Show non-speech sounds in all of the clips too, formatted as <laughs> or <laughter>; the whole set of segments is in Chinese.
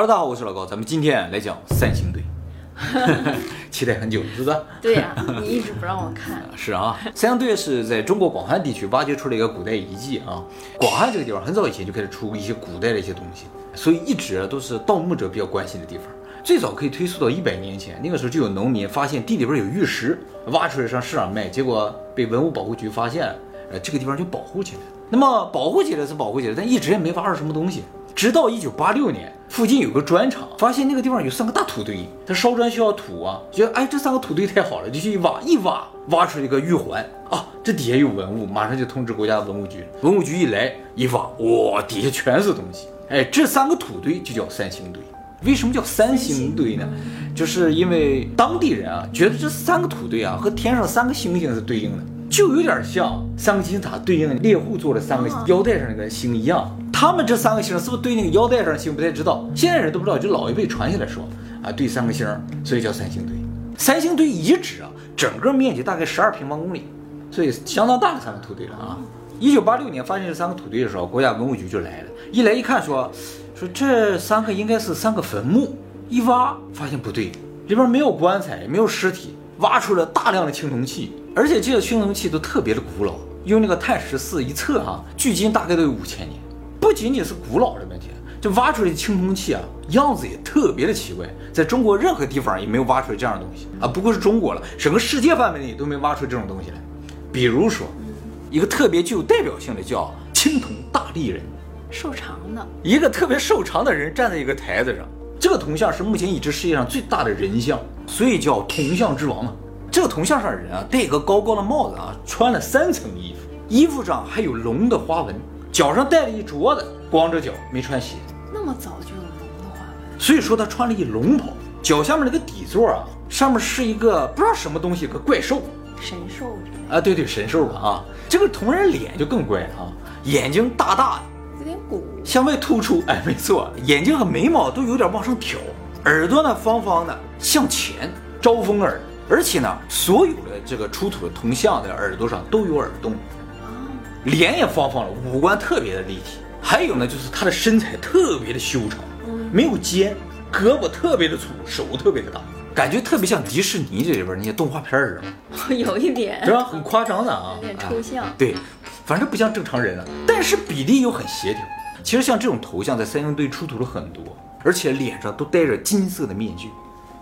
Hello，大家好，我是老高，咱们今天来讲三星堆，<laughs> 期待很久，是不是？对呀、<laughs> 你一直不让我看。是啊，三星堆是在中国广汉地区挖掘出了一个古代遗迹啊。广汉这个地方很早以前就开始出一些古代的一些东西，所以一直都是盗墓者比较关心的地方。最早可以推溯到一百年前，那个时候就有农民发现地里边有玉石，挖出来上市场卖，结果被文物保护局发现了，呃，这个地方就保护起来了。那么保护起来是保护起来，但一直也没挖出什么东西。直到一九八六年，附近有个砖厂，发现那个地方有三个大土堆，他烧砖需要土啊，觉得哎这三个土堆太好了，就去一挖，一挖挖出了一个玉环啊，这底下有文物，马上就通知国家文物局，文物局一来一挖，哇，底下全是东西，哎，这三个土堆就叫三星堆。为什么叫三星堆呢？就是因为当地人啊觉得这三个土堆啊和天上三个星星是对应的，就有点像三个金字塔对应猎户座的三个腰带上那个星一样。他们这三个星是不是对那个腰带上的星不太知道，现在人都不知道，就老一辈传下来说啊对三个星，所以叫三星堆。三星堆遗址啊，整个面积大概十二平方公里，所以相当大的三个土堆了啊。一九八六年发现这三个土堆的时候，国家文物局就来了，一来一看说说这三个应该是三个坟墓，一挖发现不对，里边没有棺材，也没有尸体，挖出了大量的青铜器，而且这些青铜器都特别的古老，用那个碳十四一测哈、距今大概都有五千年。不仅仅是古老的问题，这挖出来的青铜器啊，样子也特别的奇怪，在中国任何地方也没有挖出来这样的东西啊，不过是中国了，整个世界范围内都没挖出这种东西来。比如说，一个特别具有代表性的叫青铜大立人，瘦长的，一个特别瘦长的人站在一个台子上，这个铜像是目前已知世界上最大的人像，所以叫铜像之王嘛。这个铜像上的人啊，戴一个高高的帽子啊，穿了三层衣服，衣服上还有龙的花纹，脚上戴了一镯子，光着脚没穿鞋，那么早就有龙的花纹，所以说他穿了一龙袍，脚下面那个底座啊，上面是一个不知道什么东西，个怪兽神兽啊，对对，神兽吧啊。这个铜人脸就更怪了啊，眼睛大大的。的，有点鼓。向外突出，哎，没错，眼睛和眉毛都有点往上挑，耳朵呢方方的向前，招风耳，而且呢，所有的这个出土的铜像的耳朵上都有耳洞，脸也方方的，五官特别的立体，还有呢，就是他的身材特别的修长，没有肩，胳膊特别的粗，手特别的大，感觉特别像迪士尼这里边那些动画片儿似的，<laughs> 有一点是吧？很夸张的啊，有点抽象哎对，反正不像正常人啊，但是比例又很协调。其实像这种头像在三星堆出土了很多，而且脸上都戴着金色的面具。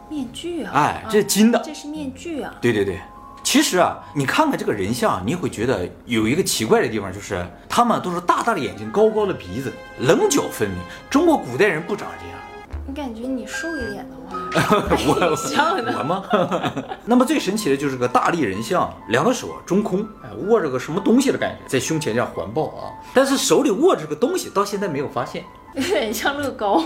面具啊！哎啊这是金的这是面具啊！对对对，其实啊，你看看这个人像，你也会觉得有一个奇怪的地方，就是他们都是大大的眼睛、高高的鼻子，棱角分明。中国古代人不长这样。你感觉你瘦一点的话，我像的。我吗？<laughs> 那么最神奇的就是个大力人像，两个手啊中空，哎，握着个什么东西的感觉，在胸前这样环抱啊，但是手里握着个东西，到现在没有发现。<laughs> 有点像乐高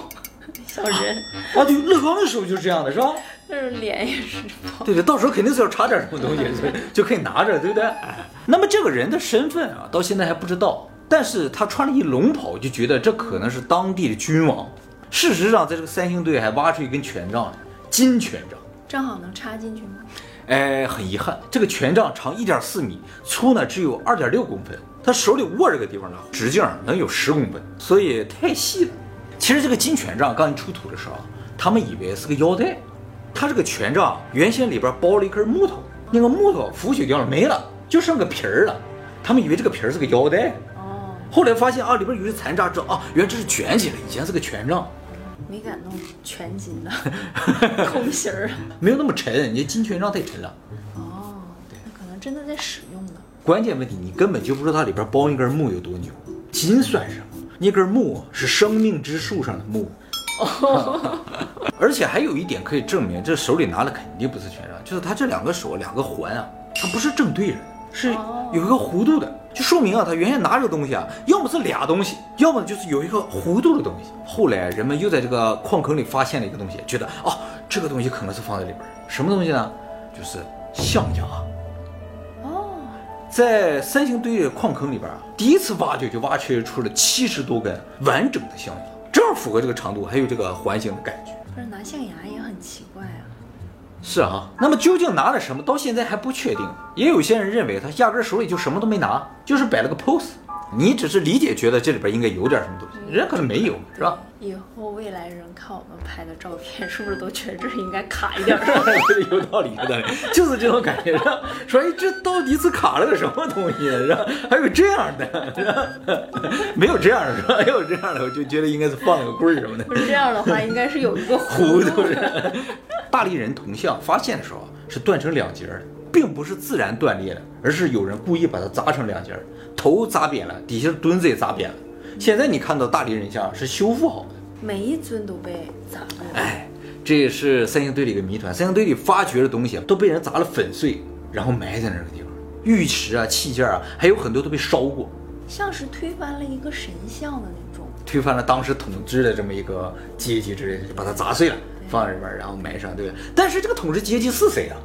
小人，啊，对，乐高的手就是这样的，是吧？但是脸也是对对，到时候肯定是要插点什么东西，所以就可以拿着，对不对？哎那么这个人的身份啊，到现在还不知道，但是他穿了一龙袍，就觉得这可能是当地的君王。事实上，在这个三星堆还挖出一根权杖来，金权杖。正好能插进去吗？哎，很遗憾，这个权杖长一点四米，粗呢只有二点六公分。他手里握这个地方呢，直径能有十公分，所以太细了。其实这个金权杖刚一出土的时候，他们以为是个腰带，它这个权杖原先里边包了一根木头，那个木头腐朽掉了没了，就剩个皮儿了。他们以为这个皮儿是个腰带，哦，后来发现啊里边有些残渣，知道啊原来这是卷起来，以前是个权杖，没敢弄全金的 <laughs> 空心儿。没有那么沉，你金权杖太沉了。哦，对那可能真的在使用呢。关键问题，你根本就不知道它里边包一根木有多牛。金算什么？那根木是生命之树上的木。<laughs> <laughs> 而且还有一点可以证明，这手里拿的肯定不是权杖，就是他这两个手两个环啊，它不是正对着的，是有一个弧度的，就说明啊，他原先拿这个东西啊，要么是俩东西，要么就是有一个弧度的东西。后来人们又在这个矿坑里发现了一个东西，觉得哦，这个东西可能是放在里边，什么东西呢？就是象牙。哦，在三星堆的矿坑里边啊，第一次挖掘就挖掘出了七十多根完整的象牙，正好符合这个长度，还有这个环形的感觉。不是拿象牙也很奇怪啊。是啊，那么究竟拿了什么，到现在还不确定。也有些人认为他压根儿手里就什么都没拿，就是摆了个 pose。你只是理解觉得这里边应该有点什么东西。人家可能没有，是吧？以后未来人看我们拍的照片，是不是都觉得这应该卡一点儿？<laughs> 有道理，有道理，就是这种感觉，是吧？说哎，这到底是卡了个什么东西，是吧？还有这样的，是吧？没有这样的，是吧？要有这样的，我就觉得应该是放了个棍儿什么的。不是这样的话，应该是有一个糊涂涂人。大力人铜像发现的时候是断成两截儿的，并不是自然断裂的，而是有人故意把它砸成两截儿，头砸扁了，底下的墩子也砸扁了。现在你看到大理人像是修复好的。每一尊都被砸了。哎，这也是三星堆里一个谜团。三星堆里发掘的东西都被人砸了粉碎，然后埋在那个地方。玉石啊、器件啊，还有很多都被烧过，像是推翻了一个神像的那种。推翻了当时统治的这么一个阶级之类的，就把它砸碎了，放在里边，然后埋上，对不对？但是这个统治阶级是谁啊？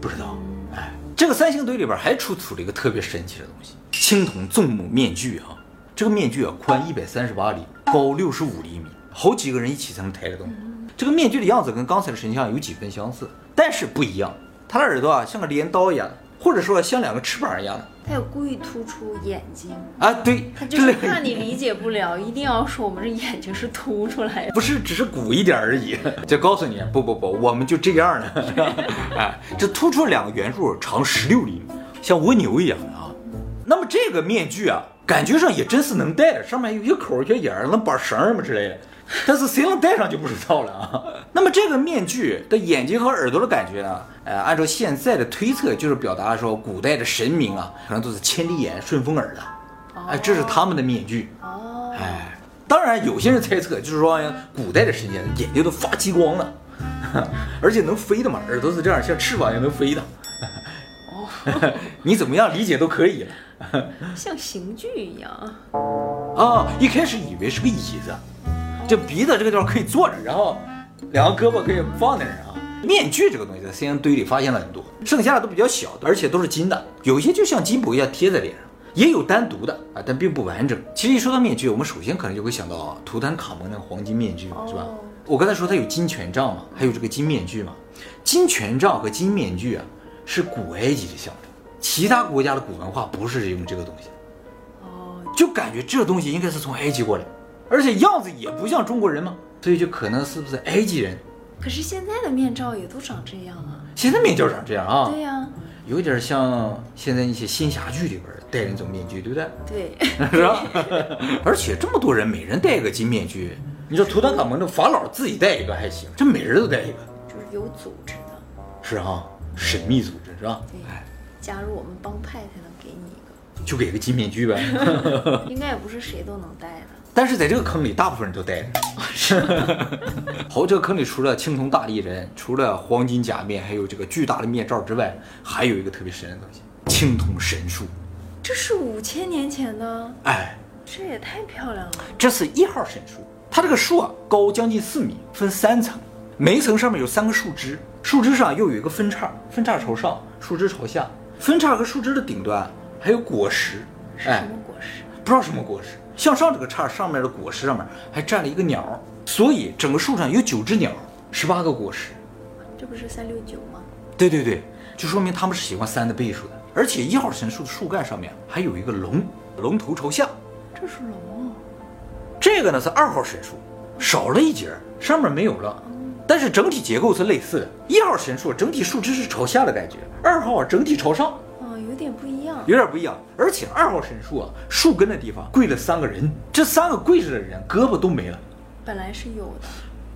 不知道。哎，这个三星堆里边还出土了一个特别神奇的东西——青铜纵目面具啊。这个面具啊，宽一百三十八厘，高六十五厘米。好几个人一起才能抬得动。这个面具的样子跟刚才的神像有几分相似，但是不一样。他的耳朵啊像个镰刀一样，或者说像两个翅膀一样的。他有故意突出眼睛啊？对，他就是怕你理解不了，一定要说我们这眼睛是凸出来的，<laughs> 不是只是鼓一点而已。<laughs> 就告诉你，不不不，我们就这样的。哎，<laughs> 这突出两个圆柱，长十六厘米，像蜗牛一样的啊。那么这个面具啊，感觉上也真是能戴，上面有些口、些眼儿，能绑绳什么之类的。但是谁能戴上就不知道了啊。<laughs> 那么这个面具的眼睛和耳朵的感觉呢？呃，按照现在的推测，就是表达说古代的神明啊，可能都是千里眼、顺风耳的。哎，这是他们的面具。哦。哎，当然有些人猜测，就是说古代的神仙眼睛都发激光了，<laughs> 而且能飞的嘛，耳朵是这样，像翅膀一样能飞的。哦。<laughs> 你怎么样理解都可以了。像刑具一样。啊，一开始以为是个椅子。就鼻子这个地方可以坐着，然后两个胳膊可以放在那儿啊。面具这个东西在三星堆里发现了很多，剩下的都比较小，而且都是金的，有些就像金箔一样贴在脸上，也有单独的啊，但并不完整。其实一说到面具，我们首先可能就会想到图坦卡蒙那个黄金面具，是吧？我刚才说它有金权杖嘛，还有这个金面具嘛。金权杖和金面具啊，是古埃及的象征，其他国家的古文化不是用这个东西。哦，就感觉这东西应该是从埃及过来。而且样子也不像中国人嘛，所以就可能是不是埃及人？可是现在的面罩也都长这样啊！现在面罩长这样啊？对呀，有点像现在一些仙侠剧里边戴那种面具，对不对？对，<laughs> 是吧？<laughs> 而且这么多人，每人戴一个金面具，你说图坦卡蒙的法老自己戴一个还行，这每人都戴一个，就是有组织的。是啊，神秘组织是吧？对，加入我们帮派才能给你一个，就给个金面具呗。<laughs> 应该也不是谁都能戴的。但是在这个坑里，大部分人都戴着。好，这个坑里除了青铜大力人，除了黄金假面，还有这个巨大的面罩之外，还有一个特别神的东西——青铜神树。这是五千年前的，哎，这也太漂亮了。这是一号神树，它这个树啊，高将近四米，分三层，每一层上面有三个树枝，树枝上又有一个分叉，分叉朝上，树枝朝下。分叉和树枝的顶端还有果实，是什么果实？不知道什么果实。向上这个叉上面的果实上面还站了一个鸟，所以整个树上有九只鸟，十八个果实。这不是三六九吗？对对对，就说明他们是喜欢三的倍数的。而且一号神树的树干上面还有一个龙，龙头朝下。这是龙啊。这个呢是二号神树，少了一节，上面没有了，但是整体结构是类似的。一号神树整体树枝是朝下的感觉，二号整体朝上。有点不一样，有点不一样。而且二号神树啊，树根的地方跪了三个人，这三个跪着的人胳膊都没了。本来是有的，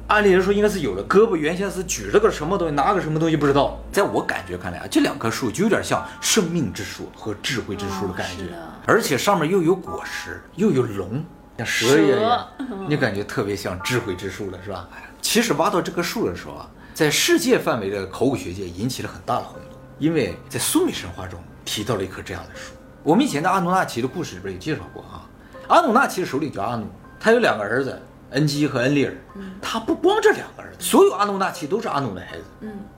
按理来说应该是有的。胳膊原先是举了个什么东西，拿个什么东西不知道。在我感觉看来啊，这两棵树就有点像生命之树和智慧之树的感觉。而且上面又有果实，又有龙，像蛇一样，你感觉特别像智慧之树了，是吧？其实挖到这棵树的时候啊，在世界范围的考古学界引起了很大的轰动，因为在苏美神话中。提到了一棵这样的树，我们以前的阿努纳奇的故事里边也介绍过啊。阿努纳奇的首领叫阿努，他有两个儿子，恩基和恩利尔。他不光这两个儿子，所有阿努纳奇都是阿努的孩子。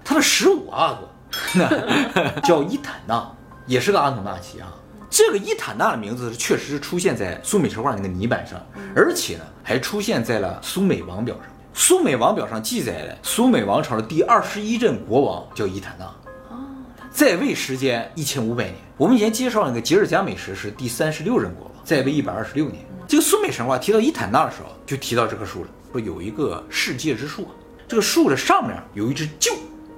他的十五阿哥叫伊坦纳，也是个阿努纳奇啊。这个伊坦纳的名字确实出现在苏美神话那个泥板上，而且呢还出现在了苏美王表上。苏美王表上记载的苏美王朝的第二十一任国王叫伊坦纳。在位时间一千五百年。我们以前介绍那个吉尔加美什是第三十六任国王，在位一百二十六年。这个苏美神话提到伊坦纳的时候，就提到这棵树了，说有一个世界之树啊，这个树的上面有一只鹫，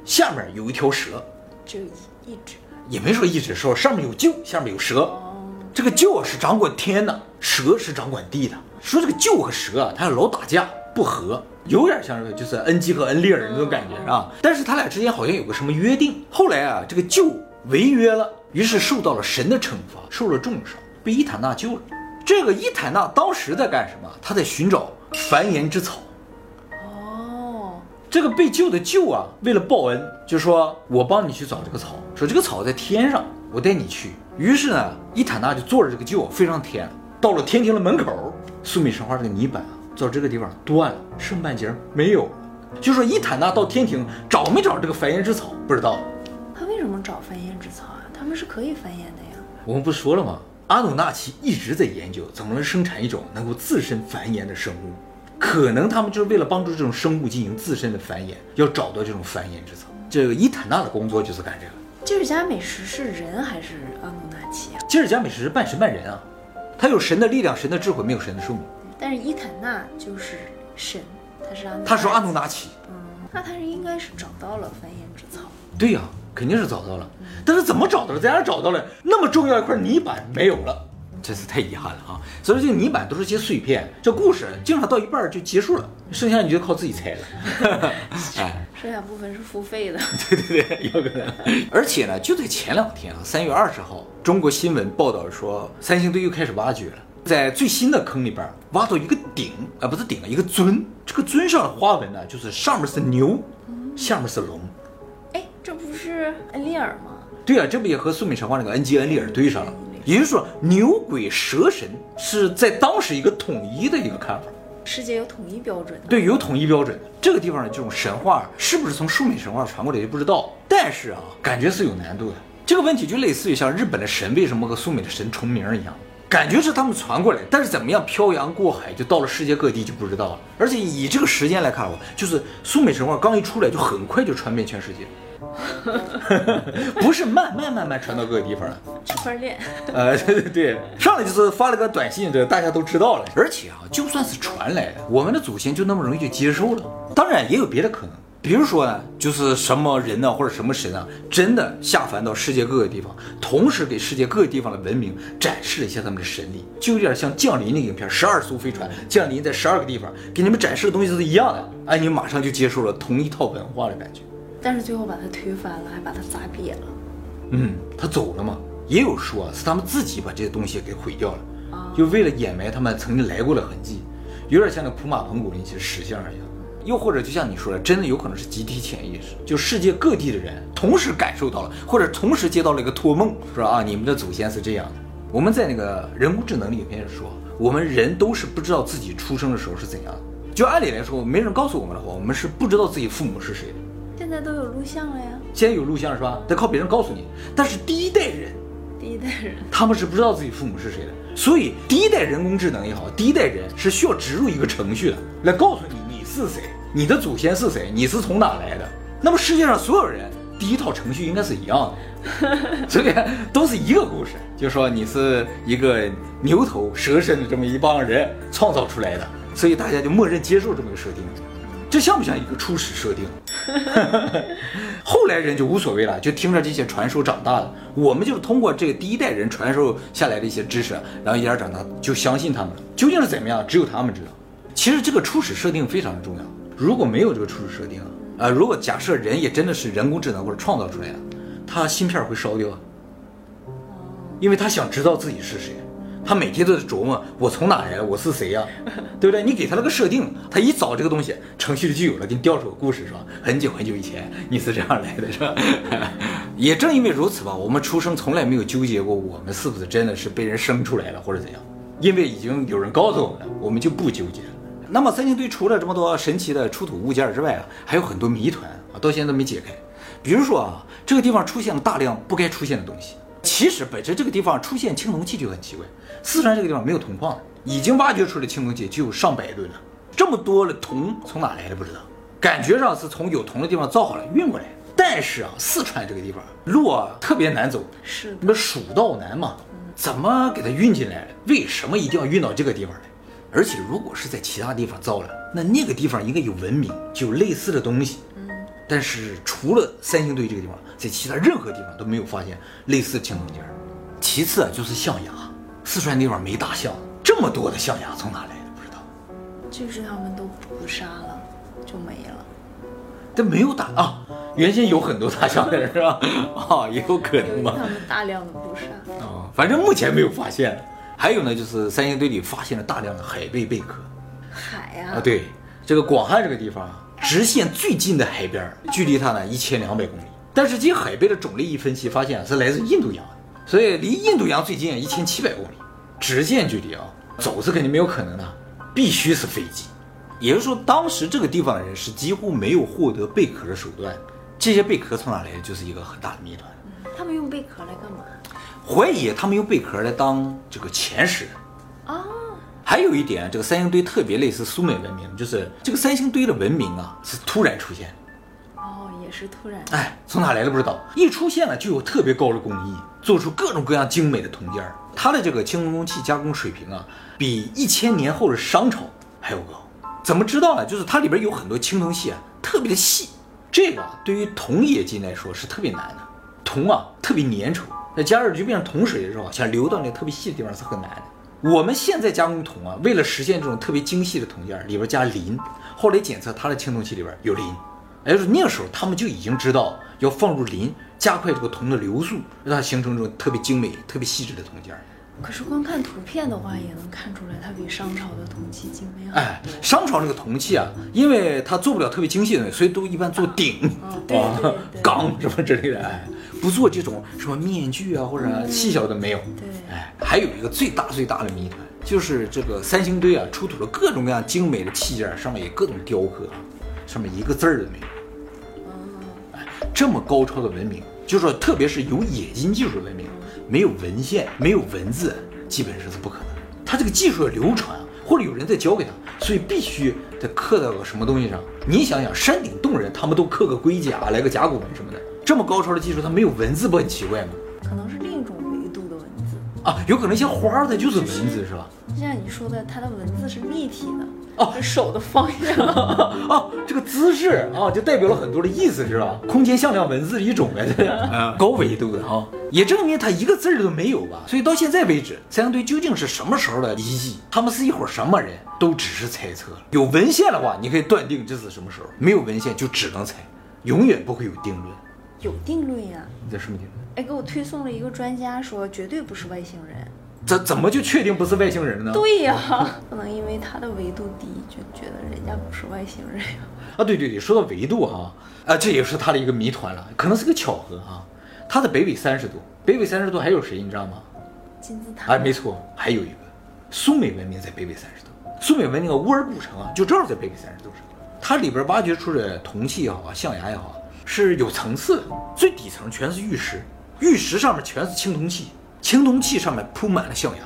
下面有一条蛇，只有一一只。也没说一只说上面有鹫，下面有蛇。哦，这个鹫啊是掌管天的，蛇是掌管地的。说这个鹫和蛇啊，它俩老打架不和，有点像是就是恩基和恩利尔那种感觉啊。但是他俩之间好像有个什么约定。后来啊，这个鹫违约了，于是受到了神的惩罚，受了重伤，被伊坦纳救了。这个伊坦纳当时在干什么？他在寻找繁衍之草。哦，这个被救的救啊，为了报恩，就说我帮你去找这个草，说这个草在天上，我带你去。于是呢，伊坦纳就坐着这个救飞上天，到了天庭的门口。苏美神话这个泥板，到这个地方断了，剩半截没有了。就说伊坦纳到天庭找没找这个繁衍之草，不知道。他为什么找繁衍之草啊？他们是可以繁衍的呀。我们不是说了吗？阿努纳奇一直在研究怎么能生产一种能够自身繁衍的生物，可能他们就是为了帮助这种生物进行自身的繁衍，要找到这种繁衍之草。这个伊坦纳的工作就是干这个。吉尔加美什是人还是阿努纳奇啊？吉尔加美什是半神半人啊，他有神的力量、神的智慧，没有神的寿命。但是伊坦纳就是神，他是阿努。他说阿努纳奇，嗯，那他是应该是找到了繁衍之草。对呀、肯定是找到了，但是怎么找到的？在哪儿找到了？那么重要一块泥板没有了，真是太遗憾了啊！所以这个泥板都是些碎片，这故事经常到一半就结束了，剩下你就靠自己猜了。哎，<laughs> 剩下部分是付费的。<laughs> 对对对，有可能。而且呢，就在前两天啊，三月二十号，中国新闻报道说，三星堆又开始挖掘了，在最新的坑里边挖到一个鼎啊，不是鼎啊，一个尊。这个尊上的花纹呢，就是上面是牛，下面是龙。哎，这不是恩利尔吗？对啊，这不也和苏美神话那个恩基恩利尔对上了？也就是说，牛鬼蛇神是在当时一个统一的一个看法，世界有统一标准的。对，有统一标准的。这个地方的这种神话是不是从苏美神话传过来就不知道，但是啊，感觉是有难度的。这个问题就类似于像日本的神为什么和苏美的神重名一样，感觉是他们传过来，但是怎么样漂洋过海就到了世界各地就不知道了。而且以这个时间来看，我就是苏美神话刚一出来就很快就传遍全世界，<laughs> 不是慢慢慢慢传到各个地方了。<laughs> 区块链，<laughs> 呃，对对对，上来就是发了个短信，这大家都知道了。而且啊，就算是传来的，我们的祖先就那么容易就接受了？当然也有别的可能，比如说呢，就是什么人呢，或者什么神啊，真的下凡到世界各个地方，同时给世界各个地方的文明展示了一下他们的神力，就有点像降临那个影片，十二艘飞船降临在十二个地方，给你们展示的东西都是一样的，哎，你们马上就接受了同一套文化的感觉。但是最后把他推翻了，还把他砸瘪了。嗯，他走了嘛？也有说啊，是他们自己把这些东西给毁掉了，啊就为了掩埋他们曾经来过的痕迹，有点像那普马蓬古那些石像一样。又或者就像你说的，真的有可能是集体潜意识，就世界各地的人同时感受到了，或者同时接到了一个托梦，说啊，你们的祖先是这样的。我们在那个人工智能里面说，我们人都是不知道自己出生的时候是怎样的。就按理来说，没人告诉我们的话，我们是不知道自己父母是谁的。现在都有录像了呀，现在有录像是吧？得靠别人告诉你。但是第一代人，第一代人。他们是不知道自己父母是谁的，所以第一代人工智能也好，第一代人是需要植入一个程序的，来告诉你你是谁，你的祖先是谁，你是从哪来的。那么世界上所有人第一套程序应该是一样的，<laughs> 所以都是一个故事，就说你是一个牛头蛇身的这么一帮人创造出来的，所以大家就默认接受这么个设定。这像不像一个初始设定？<laughs> 后来人就无所谓了，就听着这些传说长大的。我们就是通过这个第一代人传授下来的一些知识，然后一点儿长大就相信他们了。究竟是怎么样，只有他们知道。其实这个初始设定非常的重要。如果没有这个初始设定啊、呃，如果假设人也真的是人工智能或者创造出来的，他芯片会烧掉啊，因为他想知道自己是谁。他每天都在琢磨我从哪来的，我是谁呀、<laughs> 对不对？你给他了个设定，他一找这个东西，程序里就有了，给你调出个故事是吧？很久很久以前你是这样来的是吧？<laughs> 也正因为如此吧，我们出生从来没有纠结过我们是不是真的是被人生出来了或者怎样，因为已经有人告诉我们了，我们就不纠结了。那么三星堆除了这么多神奇的出土物件之外啊，还有很多谜团啊，到现在都没解开。比如说啊，这个地方出现了大量不该出现的东西。其实本身这个地方出现青铜器就很奇怪，四川这个地方没有铜矿，已经挖掘出来的青铜器就有上百吨了，这么多的铜从哪来的不知道，感觉上是从有铜的地方造好了运过来。但是啊，四川这个地方路啊特别难走，是，那蜀道难嘛，怎么给它运进来了？为什么一定要运到这个地方来？而且如果是在其他地方造了，那那个地方应该有文明，就有类似的东西。嗯，但是除了三星堆这个地方，在其他任何地方都没有发现类似青铜件。其次啊，就是象牙，四川地方没大象，这么多的象牙从哪来的？不知道。就是他们都捕杀了，就没了。但没有打啊，原先有很多大象的是吧？<laughs> 啊，也有可能吧。他们大量的捕杀。啊，反正目前没有发现。还有呢，就是三星堆里发现了大量的海贝贝壳。海啊？啊，对，这个广汉这个地方啊，直线最近的海边，距离它呢一千两百公里。但是这海贝的种类一分析，发现是来自印度洋，所以离印度洋最近一千七百公里，直线距离啊，走是肯定没有可能的，必须是飞机。也就是说，当时这个地方的人是几乎没有获得贝壳的手段，这些贝壳从哪来的，就是一个很大的谜团。他们用贝壳来干嘛？怀疑他们用贝壳来当这个前世。啊，还有一点，这个三星堆特别类似苏美文明，就是这个三星堆的文明啊是突然出现。哦，也是突然。哎，从哪来的不知道，一出现了就有特别高的工艺，做出各种各样精美的铜件儿。它的这个青铜工器加工水平啊，比一千年后的商朝还要高。怎么知道呢？就是它里边有很多青铜器啊，特别的细。这个对于铜冶金来说是特别难的。铜啊，特别粘稠，那加热就变成铜水的时候，想流到那个特别细的地方是很难的。我们现在加工铜啊，为了实现这种特别精细的铜件，里边加磷。后来检测它的青铜器里边有磷，也就是那个时候他们就已经知道要放入磷，加快这个铜的流速，让它形成这种特别精美、特别细致的铜件。可是光看图片的话，也能看出来它比商朝的铜器精美很多。哎，商朝这个铜器啊，因为它做不了特别精细的东西，所以都一般做鼎、啊缸什么之类的，哎，不做这种什么面具啊或者细小的没有。对哎，还有一个最大最大的谜团，就是这个三星堆啊，出土了各种各样精美的器件，上面有各种雕刻，上面一个字儿都没有。哦哎，这么高超的文明，就是说特别是有冶金技术的文明，没有文献，没有文字，基本上是不可能的。它这个技术的流传，或者有人在教给他，所以必须得刻到个什么东西上。你想想，山顶洞人他们都刻个龟甲，来个甲骨文什么的，这么高超的技术，他没有文字不很奇怪吗？啊，有可能一些花儿它就是文字是吧？就像你说的，它的文字是立体的，哦手的方向。<laughs> 哦，这个姿势啊，就代表了很多的意思，是吧？空间向量文字的一种呗，这是 <laughs> 高维度的哈，也证明它一个字儿都没有吧。所以到现在为止，三星堆究竟是什么时候的遗迹？他们是一伙什么人，都只是猜测。有文献的话，你可以断定这是什么时候；没有文献，就只能猜，永远不会有定论。有定论呀！你在什么定论？哎，给我推送了一个专家说，绝对不是外星人。怎怎么就确定不是外星人呢？对呀，<laughs> 不能因为他的维度低就觉得人家不是外星人呀。<laughs> 啊，对对对，说到维度哈，啊，这也是它的一个谜团了，可能是个巧合啊。它的北纬三十度，北纬三十度还有谁你知道吗？金字塔。哎，没错，还有一个苏美文明在北纬三十度，苏美文明的乌尔古城啊，就正好在北纬三十度上。它里边挖掘出的铜器也好啊，象牙也好，是有层次的，最底层全是玉石，玉石上面全是青铜器，青铜器上面铺满了象牙，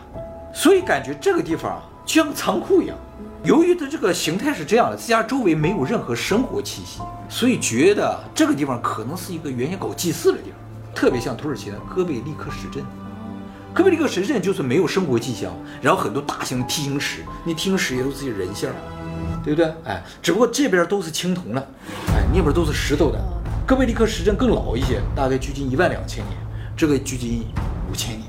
所以感觉这个地方啊，就像仓库一样。由于它这个形态是这样的，自家周围没有任何生活气息，所以觉得这个地方可能是一个原先搞祭祀的地方，特别像土耳其的戈贝利克石阵。戈贝利克石阵就是没有生活迹象，然后很多大型梯形石，那梯形石也都是些人像，对不对？哎，只不过这边都是青铜的，哎，那边都是石头的。戈贝利克石阵更老一些，大概距今一万两千年，这个距今五千年。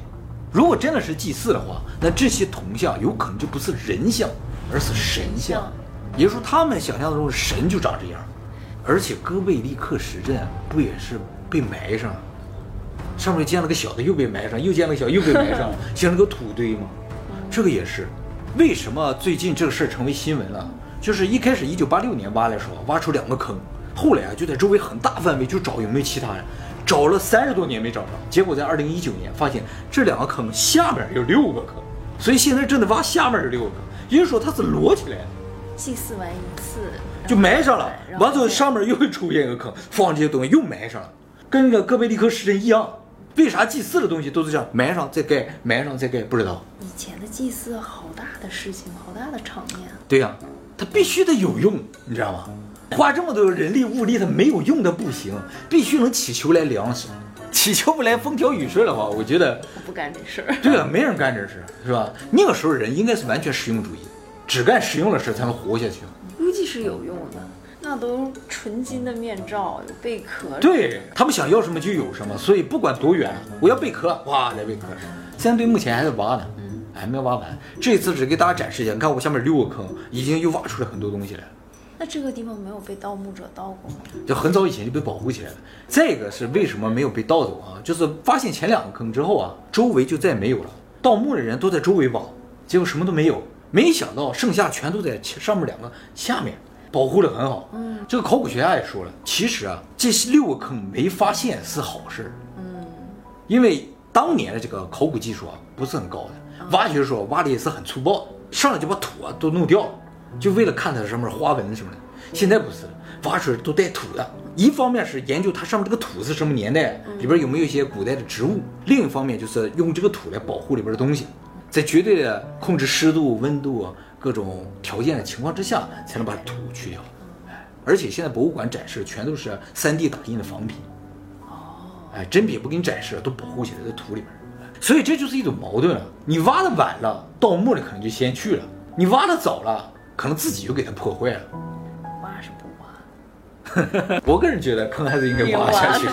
如果真的是祭祀的话，那这些铜像有可能就不是人像，而是神像。也就是说，他们想象中的神就长这样。而且戈贝利克石阵不也是被埋上了？上面建了个小的，又被埋上，又建了个小，又被埋上，<laughs> 形成个土堆吗？这个也是。为什么最近这个事儿成为新闻了？就是一开始一九八六年挖的时候，挖出两个坑，后来啊就在周围很大范围就找有没有其他人，找了三十多年没找着，结果在二零一九年发现这两个坑下面有六个坑，所以现在正在挖下面这六个坑，也就是说它是摞起来的。祭祀完一次就埋上了，完之后上面又会出现一个坑，放这些东西又埋上了，跟那个哥贝利克石阵一样。为啥祭祀的东西都是这样埋上再盖，埋上再盖？不知道。以前的祭祀好大的事情，好大的场面。对呀、它必须得有用，你知道吗？花这么多人力物力，它没有用的不行，必须能祈求来粮食。祈求不来风调雨顺的话，我觉得我不干这事儿。对啊，没人干这事，是吧？那个时候人应该是完全实用主义，只干实用的事才能活下去。估计是有用的，那都纯金的面罩，有贝壳。对他们想要什么就有什么，所以不管多远，我要贝壳，哇，来贝壳。三堆目前还在挖呢，还没挖完。这次只给大家展示一下，你看我下面六个坑，已经又挖出来很多东西来了。那这个地方没有被盗墓者盗过吗？就很早以前就被保护起来了。再一个是为什么没有被盗走啊？就是发现前两个坑之后啊，周围就再没有了，盗墓的人都在周围挖，结果什么都没有。没想到剩下全都在上面两个下面，保护的很好。嗯，这个考古学家也说了，其实啊，这六个坑没发现是好事。嗯，因为当年的这个考古技术啊不是很高的，挖掘的时候挖的也是很粗暴，上来就把土啊都弄掉了，就为了看它上面花纹什么的。现在不是了，挖出来都带土的。一方面是研究它上面这个土是什么年代，里边有没有一些古代的植物；另一方面就是用这个土来保护里边的东西，在绝对的控制湿度、温度各种条件的情况之下，才能把土去掉。哎，而且现在博物馆展示全都是 3D 打印的仿品。哦，哎，真品不给你展示，都保护起来在土里边，所以这就是一种矛盾了。你挖的晚了，盗墓的可能就先去了；你挖的早了，可能自己就给它破坏了。挖是不挖？<laughs> 我个人觉得坑还是应该挖下去。